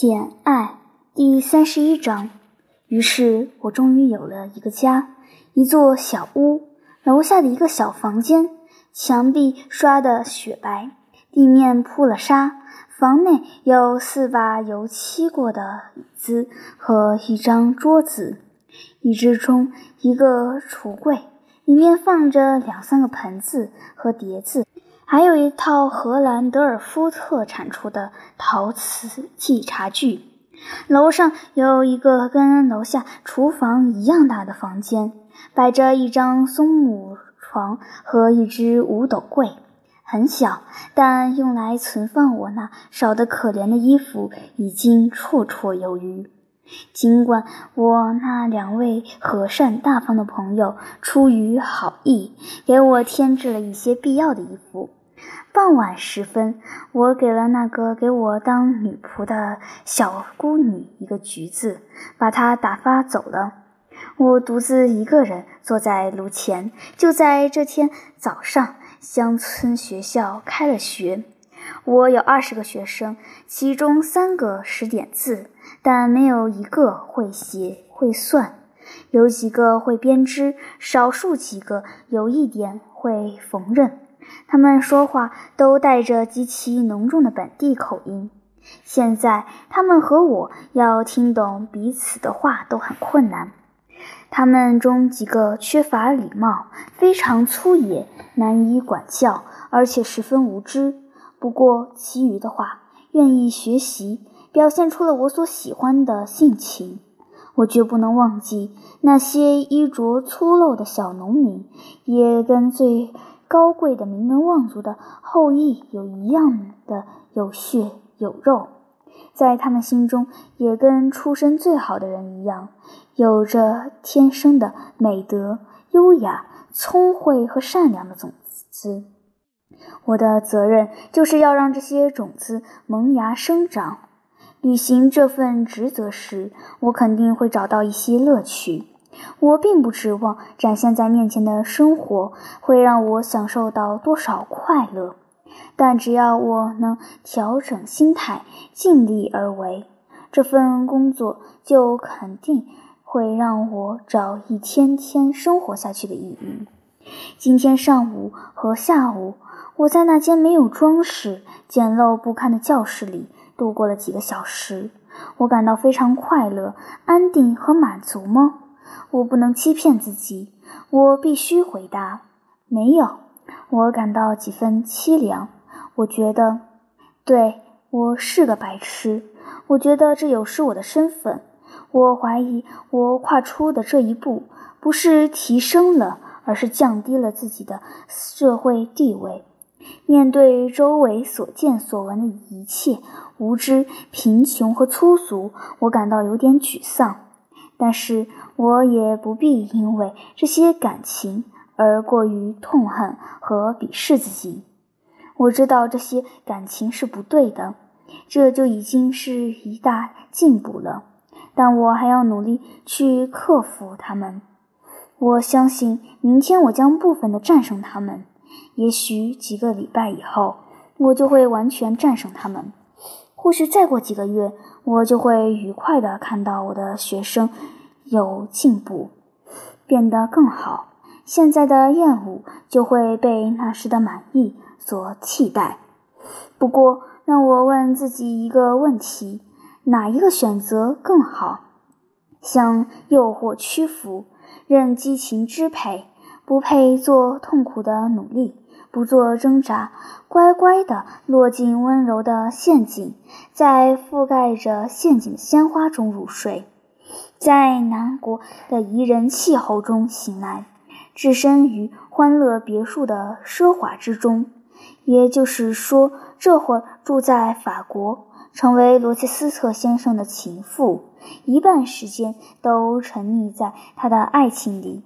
简爱第三十一章。于是我终于有了一个家，一座小屋，楼下的一个小房间，墙壁刷的雪白，地面铺了沙，房内有四把油漆过的椅子和一张桌子，椅子中一个橱柜，里面放着两三个盆子和碟子。还有一套荷兰德尔夫特产出的陶瓷器茶具。楼上有一个跟楼下厨房一样大的房间，摆着一张松木床和一只五斗柜，很小，但用来存放我那少得可怜的衣服已经绰绰有余。尽管我那两位和善大方的朋友出于好意，给我添置了一些必要的衣服。傍晚时分，我给了那个给我当女仆的小姑女一个橘子，把她打发走了。我独自一个人坐在炉前。就在这天早上，乡村学校开了学。我有二十个学生，其中三个识点字，但没有一个会写会算；有几个会编织，少数几个有一点会缝纫。他们说话都带着极其浓重的本地口音。现在他们和我要听懂彼此的话都很困难。他们中几个缺乏礼貌，非常粗野，难以管教，而且十分无知。不过其余的话，愿意学习，表现出了我所喜欢的性情。我绝不能忘记那些衣着粗陋的小农民，也跟最。高贵的名门望族的后裔有一样的有血有肉，在他们心中也跟出身最好的人一样，有着天生的美德、优雅、聪慧和善良的种子。我的责任就是要让这些种子萌芽生长。履行这份职责时，我肯定会找到一些乐趣。我并不指望展现在面前的生活会让我享受到多少快乐，但只要我能调整心态，尽力而为，这份工作就肯定会让我找一天天生活下去的意义。今天上午和下午，我在那间没有装饰、简陋不堪的教室里度过了几个小时，我感到非常快乐、安定和满足吗？我不能欺骗自己，我必须回答：没有。我感到几分凄凉。我觉得，对我是个白痴。我觉得这有失我的身份。我怀疑我跨出的这一步，不是提升了，而是降低了自己的社会地位。面对周围所见所闻的一切，无知、贫穷和粗俗，我感到有点沮丧。但是我也不必因为这些感情而过于痛恨和鄙视自己。我知道这些感情是不对的，这就已经是一大进步了。但我还要努力去克服它们。我相信明天我将部分的战胜他们，也许几个礼拜以后我就会完全战胜他们。或许再过几个月，我就会愉快地看到我的学生有进步，变得更好。现在的厌恶就会被那时的满意所替代。不过，让我问自己一个问题：哪一个选择更好？向诱惑屈服，任激情支配，不配做痛苦的努力。不做挣扎，乖乖地落进温柔的陷阱，在覆盖着陷阱的鲜花中入睡，在南国的宜人气候中醒来，置身于欢乐别墅的奢华之中。也就是说，这会儿住在法国，成为罗切斯特先生的情妇，一半时间都沉溺在他的爱情里，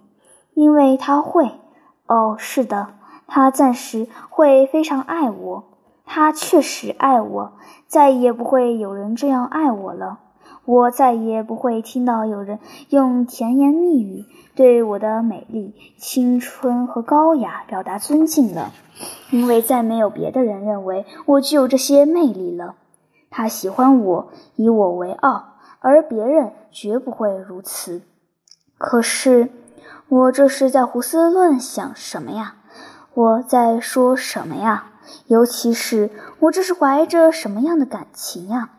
因为他会。哦，是的。他暂时会非常爱我，他确实爱我，再也不会有人这样爱我了。我再也不会听到有人用甜言蜜语对我的美丽、青春和高雅表达尊敬了，因为再没有别的人认为我具有这些魅力了。他喜欢我，以我为傲，而别人绝不会如此。可是，我这是在胡思乱想什么呀？我在说什么呀？尤其是我这是怀着什么样的感情呀？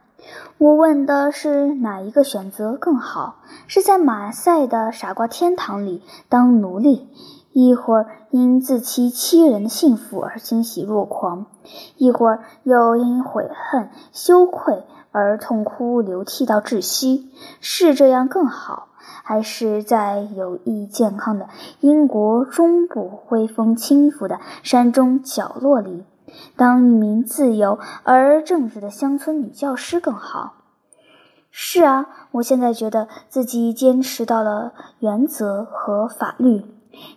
我问的是哪一个选择更好？是在马赛的傻瓜天堂里当奴隶？一会儿因自欺欺人的幸福而欣喜若狂，一会儿又因悔恨羞愧而痛哭流涕到窒息，是这样更好，还是在有益健康的英国中部微风轻拂的山中角落里，当一名自由而正直的乡村女教师更好？是啊，我现在觉得自己坚持到了原则和法律。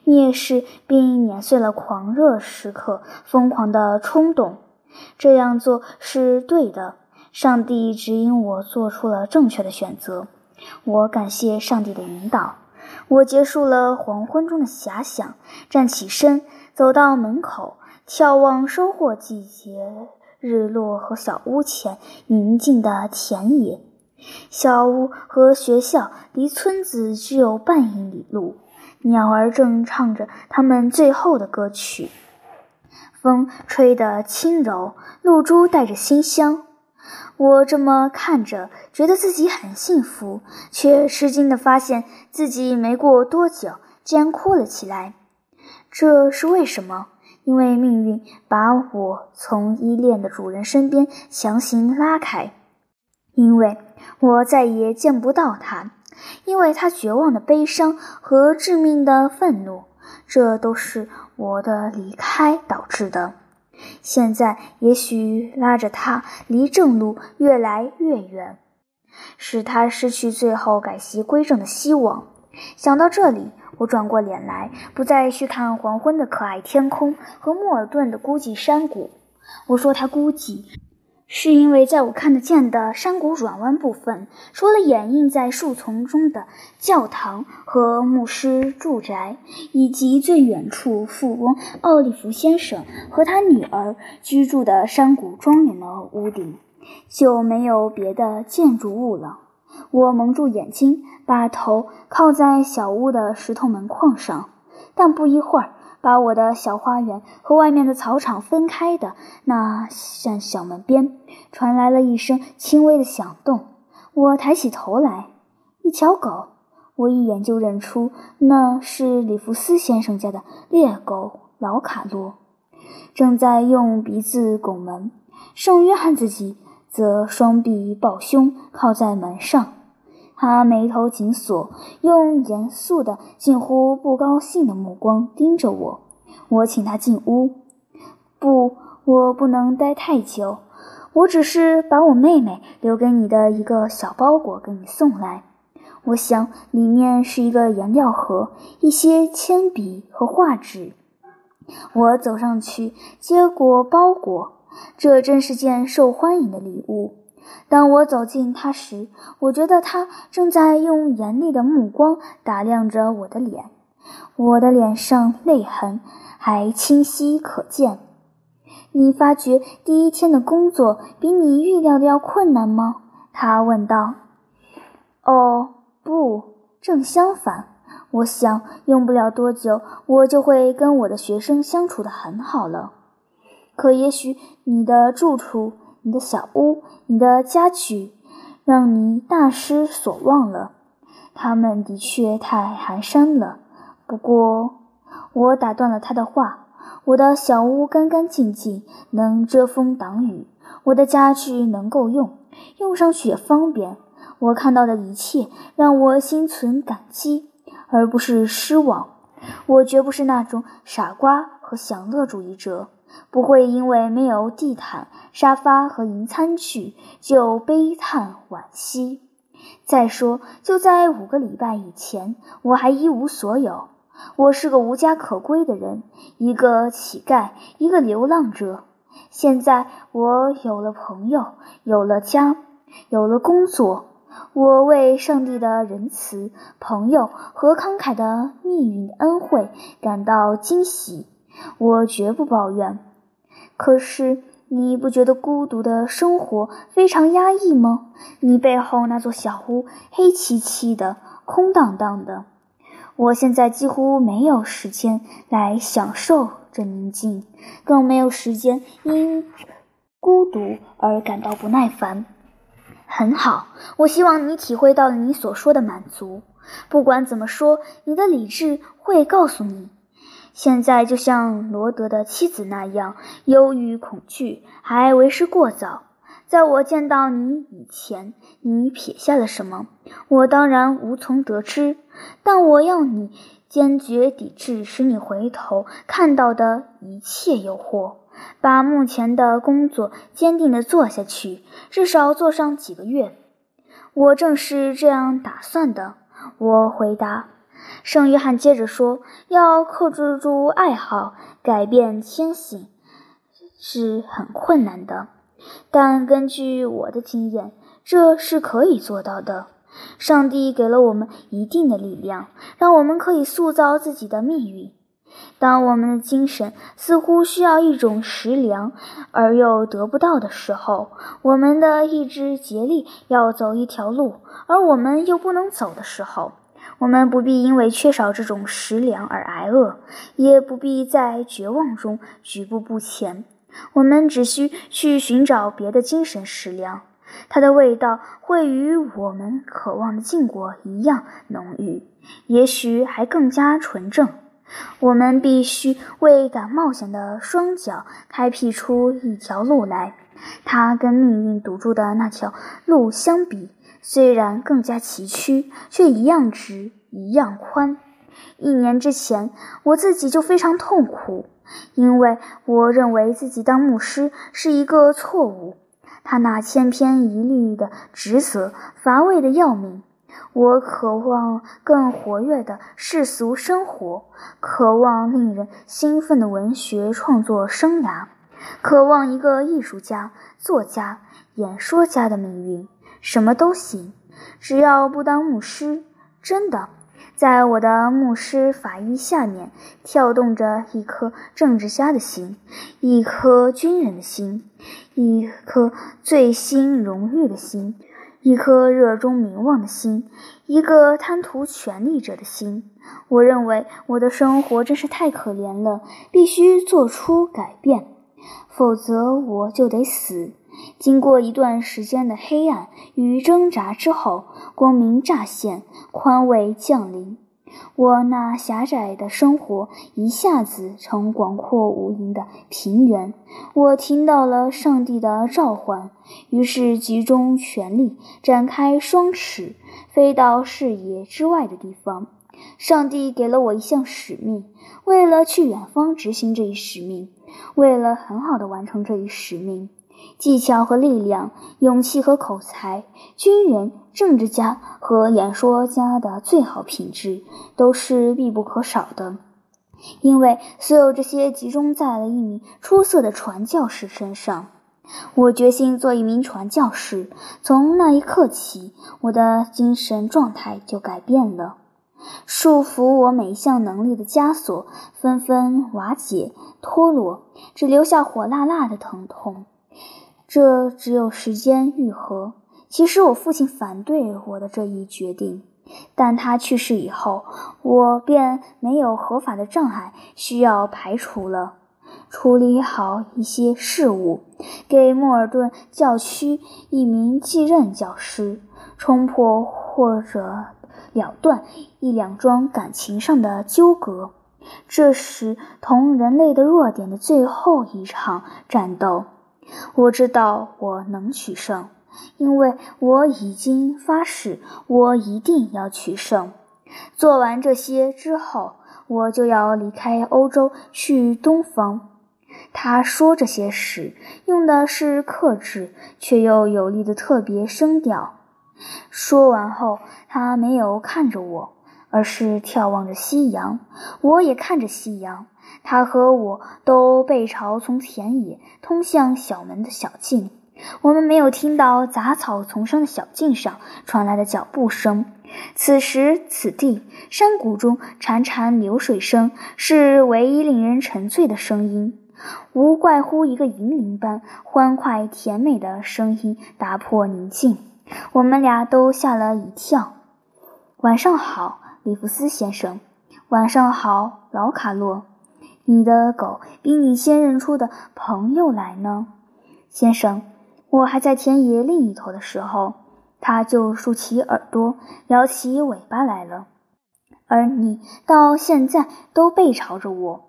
蔑视并碾碎了狂热时刻疯狂的冲动，这样做是对的。上帝指引我做出了正确的选择，我感谢上帝的引导。我结束了黄昏中的遐想，站起身，走到门口，眺望收获季节日落和小屋前宁静的田野。小屋和学校离村子只有半英里路。鸟儿正唱着它们最后的歌曲，风吹得轻柔，露珠带着馨香。我这么看着，觉得自己很幸福，却吃惊地发现自己没过多久竟然哭了起来。这是为什么？因为命运把我从依恋的主人身边强行拉开，因为我再也见不到他。因为他绝望的悲伤和致命的愤怒，这都是我的离开导致的。现在也许拉着他离正路越来越远，使他失去最后改邪归正的希望。想到这里，我转过脸来，不再去看黄昏的可爱天空和莫尔顿的孤寂山谷。我说他孤寂。是因为在我看得见的山谷转弯部分，除了掩映在树丛中的教堂和牧师住宅，以及最远处富翁奥利弗先生和他女儿居住的山谷庄园的屋顶，就没有别的建筑物了。我蒙住眼睛，把头靠在小屋的石头门框上，但不一会儿。把我的小花园和外面的草场分开的那扇小门边，传来了一声轻微的响动。我抬起头来，一条狗，我一眼就认出那是里弗斯先生家的猎狗老卡洛，正在用鼻子拱门。圣约翰自己则双臂抱胸，靠在门上。他眉头紧锁，用严肃的、近乎不高兴的目光盯着我。我请他进屋。不，我不能待太久。我只是把我妹妹留给你的一个小包裹给你送来。我想里面是一个颜料盒、一些铅笔和画纸。我走上去接过包裹，这真是件受欢迎的礼物。当我走近他时，我觉得他正在用严厉的目光打量着我的脸，我的脸上泪痕还清晰可见。你发觉第一天的工作比你预料的要困难吗？他问道。哦，不，正相反。我想用不了多久，我就会跟我的学生相处的很好了。可也许你的住处。你的小屋，你的家具，让你大失所望了。他们的确太寒山了。不过，我打断了他的话。我的小屋干干净净，能遮风挡雨。我的家具能够用，用上去也方便。我看到的一切让我心存感激，而不是失望。我绝不是那种傻瓜和享乐主义者。不会因为没有地毯、沙发和银餐具就悲叹惋惜。再说，就在五个礼拜以前，我还一无所有。我是个无家可归的人，一个乞丐，一个流浪者。现在我有了朋友，有了家，有了工作。我为上帝的仁慈、朋友和慷慨的命运恩惠感到惊喜。我绝不抱怨，可是你不觉得孤独的生活非常压抑吗？你背后那座小屋黑漆漆的、空荡荡的。我现在几乎没有时间来享受这宁静，更没有时间因孤独而感到不耐烦。很好，我希望你体会到了你所说的满足。不管怎么说，你的理智会告诉你，现在就像罗德的妻子那样，忧郁恐惧还为时过早。在我见到你以前，你撇下了什么？我当然无从得知。但我要你坚决抵制使你回头看到的一切诱惑，把目前的工作坚定地做下去，至少做上几个月。我正是这样打算的。我回答。圣约翰接着说：“要克制住爱好，改变天性，是很困难的。但根据我的经验，这是可以做到的。”上帝给了我们一定的力量，让我们可以塑造自己的命运。当我们的精神似乎需要一种食粮，而又得不到的时候，我们的意志竭力要走一条路，而我们又不能走的时候，我们不必因为缺少这种食粮而挨饿，也不必在绝望中举步不前。我们只需去寻找别的精神食粮。它的味道会与我们渴望的禁果一样浓郁，也许还更加纯正。我们必须为敢冒险的双脚开辟出一条路来。它跟命运堵住的那条路相比，虽然更加崎岖，却一样直，一样宽。一年之前，我自己就非常痛苦，因为我认为自己当牧师是一个错误。他那千篇一律的职责乏味的要命。我渴望更活跃的世俗生活，渴望令人兴奋的文学创作生涯，渴望一个艺术家、作家、演说家的命运。什么都行，只要不当牧师。真的。在我的牧师法医下面，跳动着一颗政治家的心，一颗军人的心，一颗醉心荣誉的心，一颗热衷名望的心，一个贪图权力者的心。我认为我的生活真是太可怜了，必须做出改变，否则我就得死。经过一段时间的黑暗与挣扎之后，光明乍现，宽慰降临。我那狭窄的生活一下子成广阔无垠的平原。我听到了上帝的召唤，于是集中全力，展开双翅，飞到视野之外的地方。上帝给了我一项使命，为了去远方执行这一使命，为了很好的完成这一使命。技巧和力量，勇气和口才，军人、政治家和演说家的最好品质都是必不可少的。因为所有这些集中在了一名出色的传教士身上。我决心做一名传教士。从那一刻起，我的精神状态就改变了。束缚我每一项能力的枷锁纷纷瓦解、脱落，只留下火辣辣的疼痛。这只有时间愈合。其实我父亲反对我的这一决定，但他去世以后，我便没有合法的障碍需要排除了。处理好一些事务，给莫尔顿教区一名继任教师，冲破或者了断一两桩感情上的纠葛，这是同人类的弱点的最后一场战斗。我知道我能取胜，因为我已经发誓，我一定要取胜。做完这些之后，我就要离开欧洲去东方。他说这些时用的是克制却又有力的特别声调。说完后，他没有看着我，而是眺望着夕阳。我也看着夕阳。他和我都背朝从田野通向小门的小径，我们没有听到杂草丛生的小径上传来的脚步声。此时此地，山谷中潺潺流水声是唯一令人沉醉的声音。无怪乎一个银铃般欢快甜美的声音打破宁静，我们俩都吓了一跳。晚上好，里弗斯先生。晚上好，老卡洛。你的狗比你先认出的朋友来呢，先生。我还在田野另一头的时候，它就竖起耳朵，摇起尾巴来了。而你到现在都背朝着我，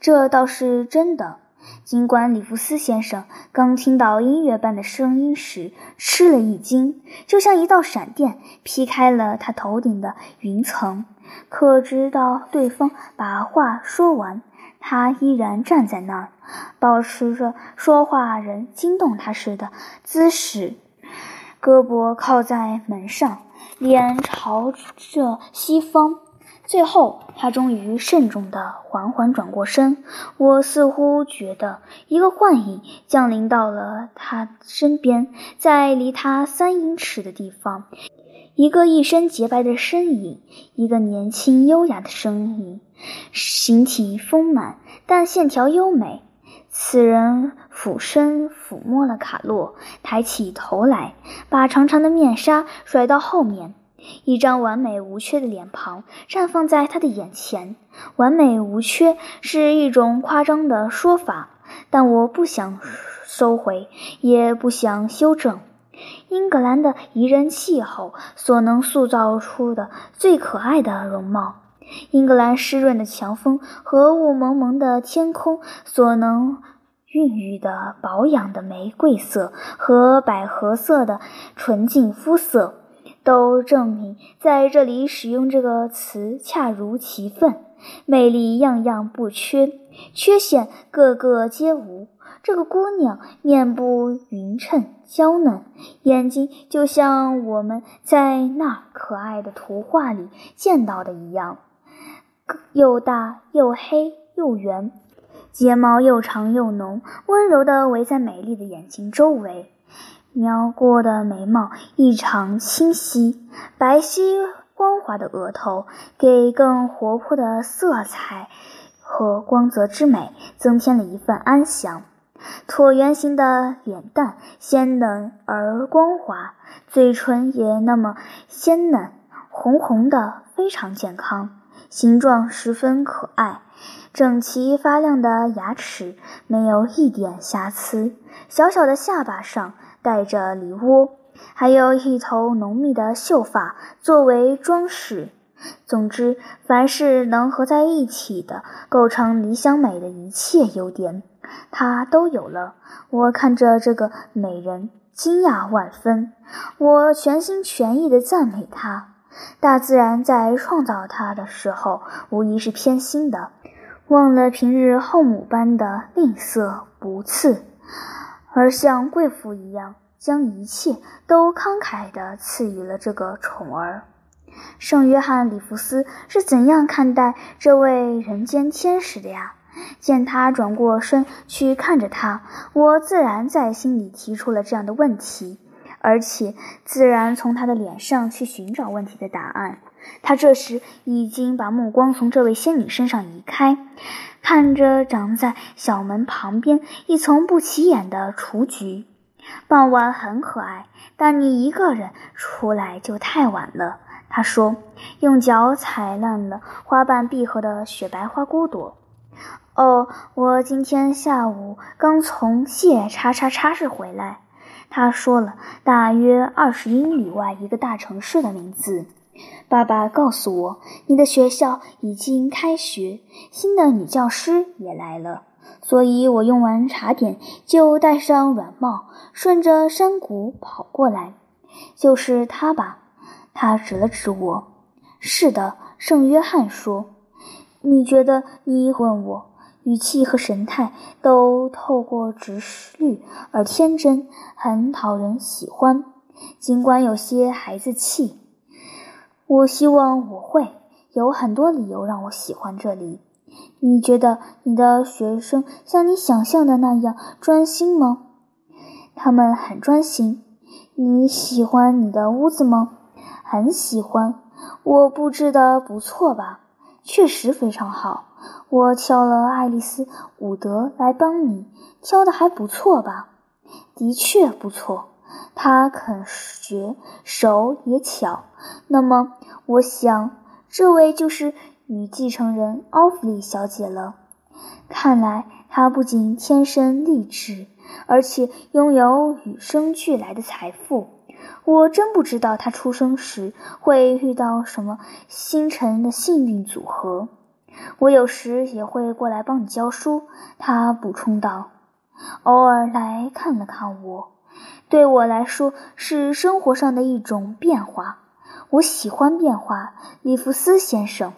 这倒是真的。尽管里弗斯先生刚听到音乐般的声音时吃了一惊，就像一道闪电劈开了他头顶的云层，可直到对方把话说完，他依然站在那儿，保持着说话人惊动他时的姿势，胳膊靠在门上，脸朝着西方。最后，他终于慎重地缓缓转过身。我似乎觉得一个幻影降临到了他身边，在离他三英尺的地方，一个一身洁白的身影，一个年轻优雅的身影，形体丰满，但线条优美。此人俯身抚摸了卡洛，抬起头来，把长长的面纱甩到后面。一张完美无缺的脸庞绽放在他的眼前。完美无缺是一种夸张的说法，但我不想收回，也不想修正。英格兰的宜人气候所能塑造出的最可爱的容貌，英格兰湿润的强风和雾蒙蒙的天空所能孕育的保养的玫瑰色和百合色的纯净肤色。都证明在这里使用这个词恰如其分，魅力样样不缺，缺陷个个皆无。这个姑娘面部匀称娇嫩，眼睛就像我们在那可爱的图画里见到的一样，又大又黑又圆，睫毛又长又浓，温柔地围在美丽的眼睛周围。描过的眉毛异常清晰，白皙光滑的额头给更活泼的色彩和光泽之美增添了一份安详。椭圆形的脸蛋鲜嫩而光滑，嘴唇也那么鲜嫩，红红的，非常健康，形状十分可爱，整齐发亮的牙齿没有一点瑕疵，小小的下巴上。带着梨窝，还有一头浓密的秀发作为装饰。总之，凡是能合在一起的，构成理想美的一切优点，她都有了。我看着这个美人，惊讶万分。我全心全意地赞美她。大自然在创造她的时候，无疑是偏心的，忘了平日后母般的吝啬不赐。而像贵妇一样，将一切都慷慨地赐予了这个宠儿。圣约翰·里弗斯是怎样看待这位人间天使的呀？见他转过身去看着他，我自然在心里提出了这样的问题，而且自然从他的脸上去寻找问题的答案。他这时已经把目光从这位仙女身上移开。看着长在小门旁边一丛不起眼的雏菊，傍晚很可爱，但你一个人出来就太晚了。他说，用脚踩烂了花瓣闭合的雪白花骨朵。哦，我今天下午刚从谢叉叉叉市回来。他说了大约二十英里外一个大城市的名字。爸爸告诉我，你的学校已经开学，新的女教师也来了，所以我用完茶点就戴上软帽，顺着山谷跑过来。就是他吧？他指了指我。是的，圣约翰说。你觉得？你问我，语气和神态都透过直率而天真，很讨人喜欢，尽管有些孩子气。我希望我会有很多理由让我喜欢这里。你觉得你的学生像你想象的那样专心吗？他们很专心。你喜欢你的屋子吗？很喜欢。我布置的不错吧？确实非常好。我挑了爱丽丝·伍德来帮你，挑的还不错吧？的确不错，他肯学，手也巧。那么，我想这位就是女继承人奥弗利小姐了。看来她不仅天生丽质，而且拥有与生俱来的财富。我真不知道她出生时会遇到什么星辰的幸运组合。我有时也会过来帮你教书，他补充道。偶尔来看了看我，对我来说是生活上的一种变化。我喜欢变化，里弗斯先生。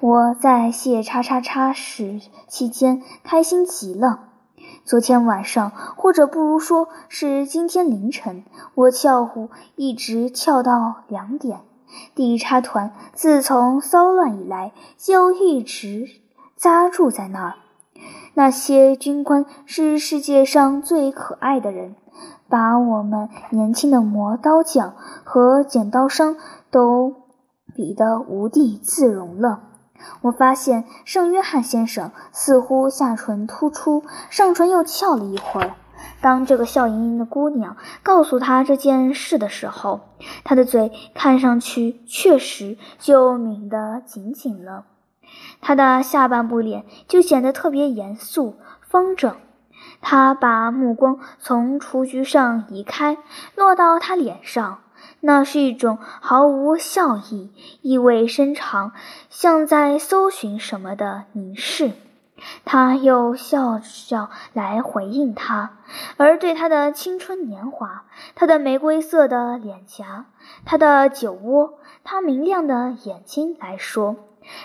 我在谢叉叉叉时期间开心极了。昨天晚上，或者不如说是今天凌晨，我跳舞一直跳到两点。第一叉团自从骚乱以来就一直扎住在那儿。那些军官是世界上最可爱的人，把我们年轻的磨刀匠和剪刀商都比得无地自容了。我发现圣约翰先生似乎下唇突出，上唇又翘了一会儿。当这个笑盈盈的姑娘告诉他这件事的时候，他的嘴看上去确实就抿得紧紧了，他的下半部脸就显得特别严肃方正。他把目光从雏菊上移开，落到他脸上，那是一种毫无笑意、意味深长，像在搜寻什么的凝视。他又笑笑来回应他，而对他的青春年华、他的玫瑰色的脸颊、他的酒窝、他明亮的眼睛来说，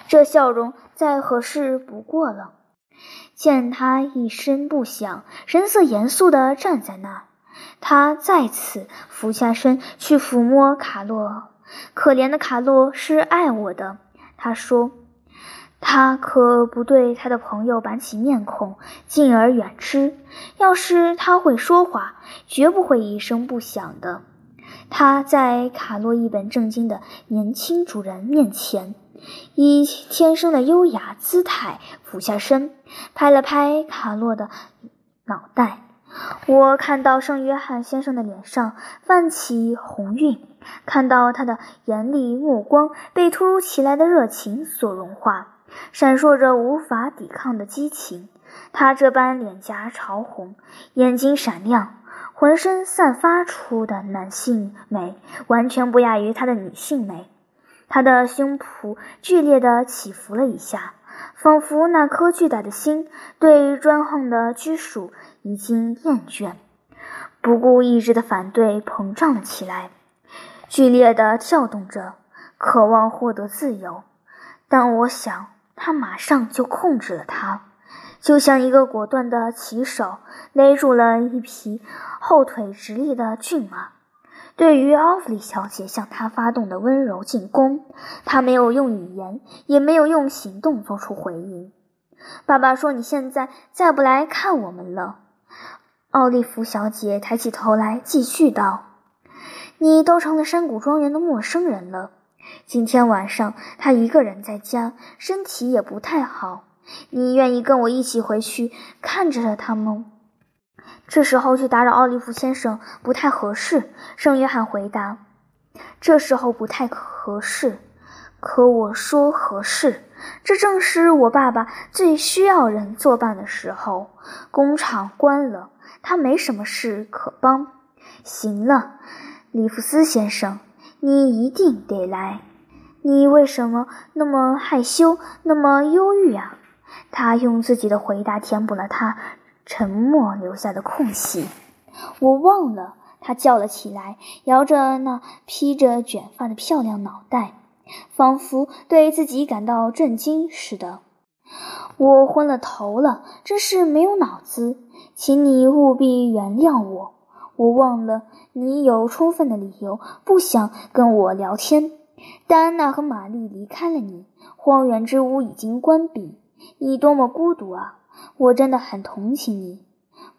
这笑容再合适不过了。见他一声不响，神色严肃地站在那儿，他再次俯下身去抚摸卡洛。可怜的卡洛是爱我的，他说。他可不对他的朋友板起面孔，敬而远之。要是他会说话，绝不会一声不响的。他在卡洛一本正经的年轻主人面前，以天生的优雅姿态俯下身，拍了拍卡洛的脑袋。我看到圣约翰先生的脸上泛起红晕，看到他的严厉目光被突如其来的热情所融化。闪烁着无法抵抗的激情，他这般脸颊潮红，眼睛闪亮，浑身散发出的男性美，完全不亚于他的女性美。他的胸脯剧烈地起伏了一下，仿佛那颗巨大的心对专横的拘束已经厌倦，不顾意志的反对膨胀了起来，剧烈地跳动着，渴望获得自由。但我想。他马上就控制了他，就像一个果断的骑手勒住了一匹后腿直立的骏马。对于奥弗利小姐向他发动的温柔进攻，他没有用语言，也没有用行动做出回应。爸爸说：“你现在再不来看我们了。”奥利弗小姐抬起头来，继续道：“你都成了山谷庄园的陌生人了。”今天晚上他一个人在家，身体也不太好。你愿意跟我一起回去看着他吗？这时候去打扰奥利弗先生不太合适。圣约翰回答：“这时候不太合适，可我说合适。这正是我爸爸最需要人作伴的时候。工厂关了，他没什么事可帮。行了，里弗斯先生。”你一定得来。你为什么那么害羞，那么忧郁啊？他用自己的回答填补了他沉默留下的空隙。我忘了，他叫了起来，摇着那披着卷发的漂亮脑袋，仿佛对自己感到震惊似的。我昏了头了，真是没有脑子，请你务必原谅我。我忘了，你有充分的理由不想跟我聊天。戴安娜和玛丽离开了你，荒原之屋已经关闭。你多么孤独啊！我真的很同情你。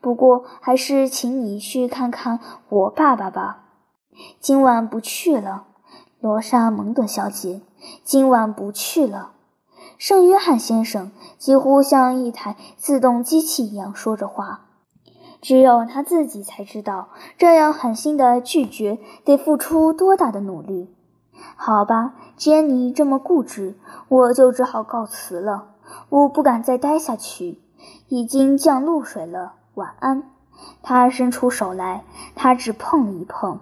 不过，还是请你去看看我爸爸吧。今晚不去了，罗莎蒙德小姐。今晚不去了。圣约翰先生几乎像一台自动机器一样说着话，只有他自己才知道，这样狠心的拒绝得付出多大的努力。好吧，既然你这么固执，我就只好告辞了。我不敢再待下去，已经降露水了。晚安。他伸出手来，他只碰一碰。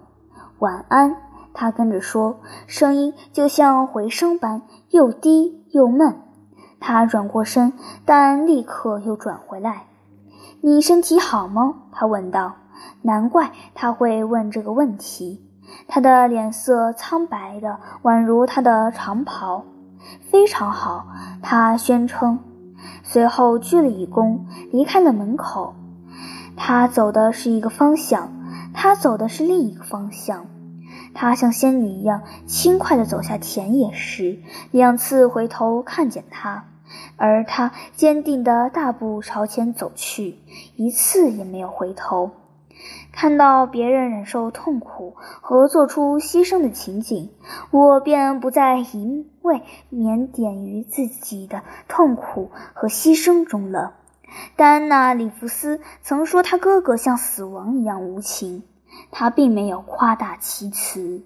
晚安。他跟着说，声音就像回声般又低又闷。他转过身，但立刻又转回来。你身体好吗？他问道。难怪他会问这个问题。他的脸色苍白的，宛如他的长袍。非常好，他宣称。随后鞠了一躬，离开了门口。他走的是一个方向，他走的是另一个方向。他像仙女一样轻快地走下田野时，两次回头看见他，而他坚定地大步朝前走去，一次也没有回头。看到别人忍受痛苦和做出牺牲的情景，我便不再一味腼腆于自己的痛苦和牺牲中了。戴安娜·里弗斯曾说，他哥哥像死亡一样无情。他并没有夸大其词。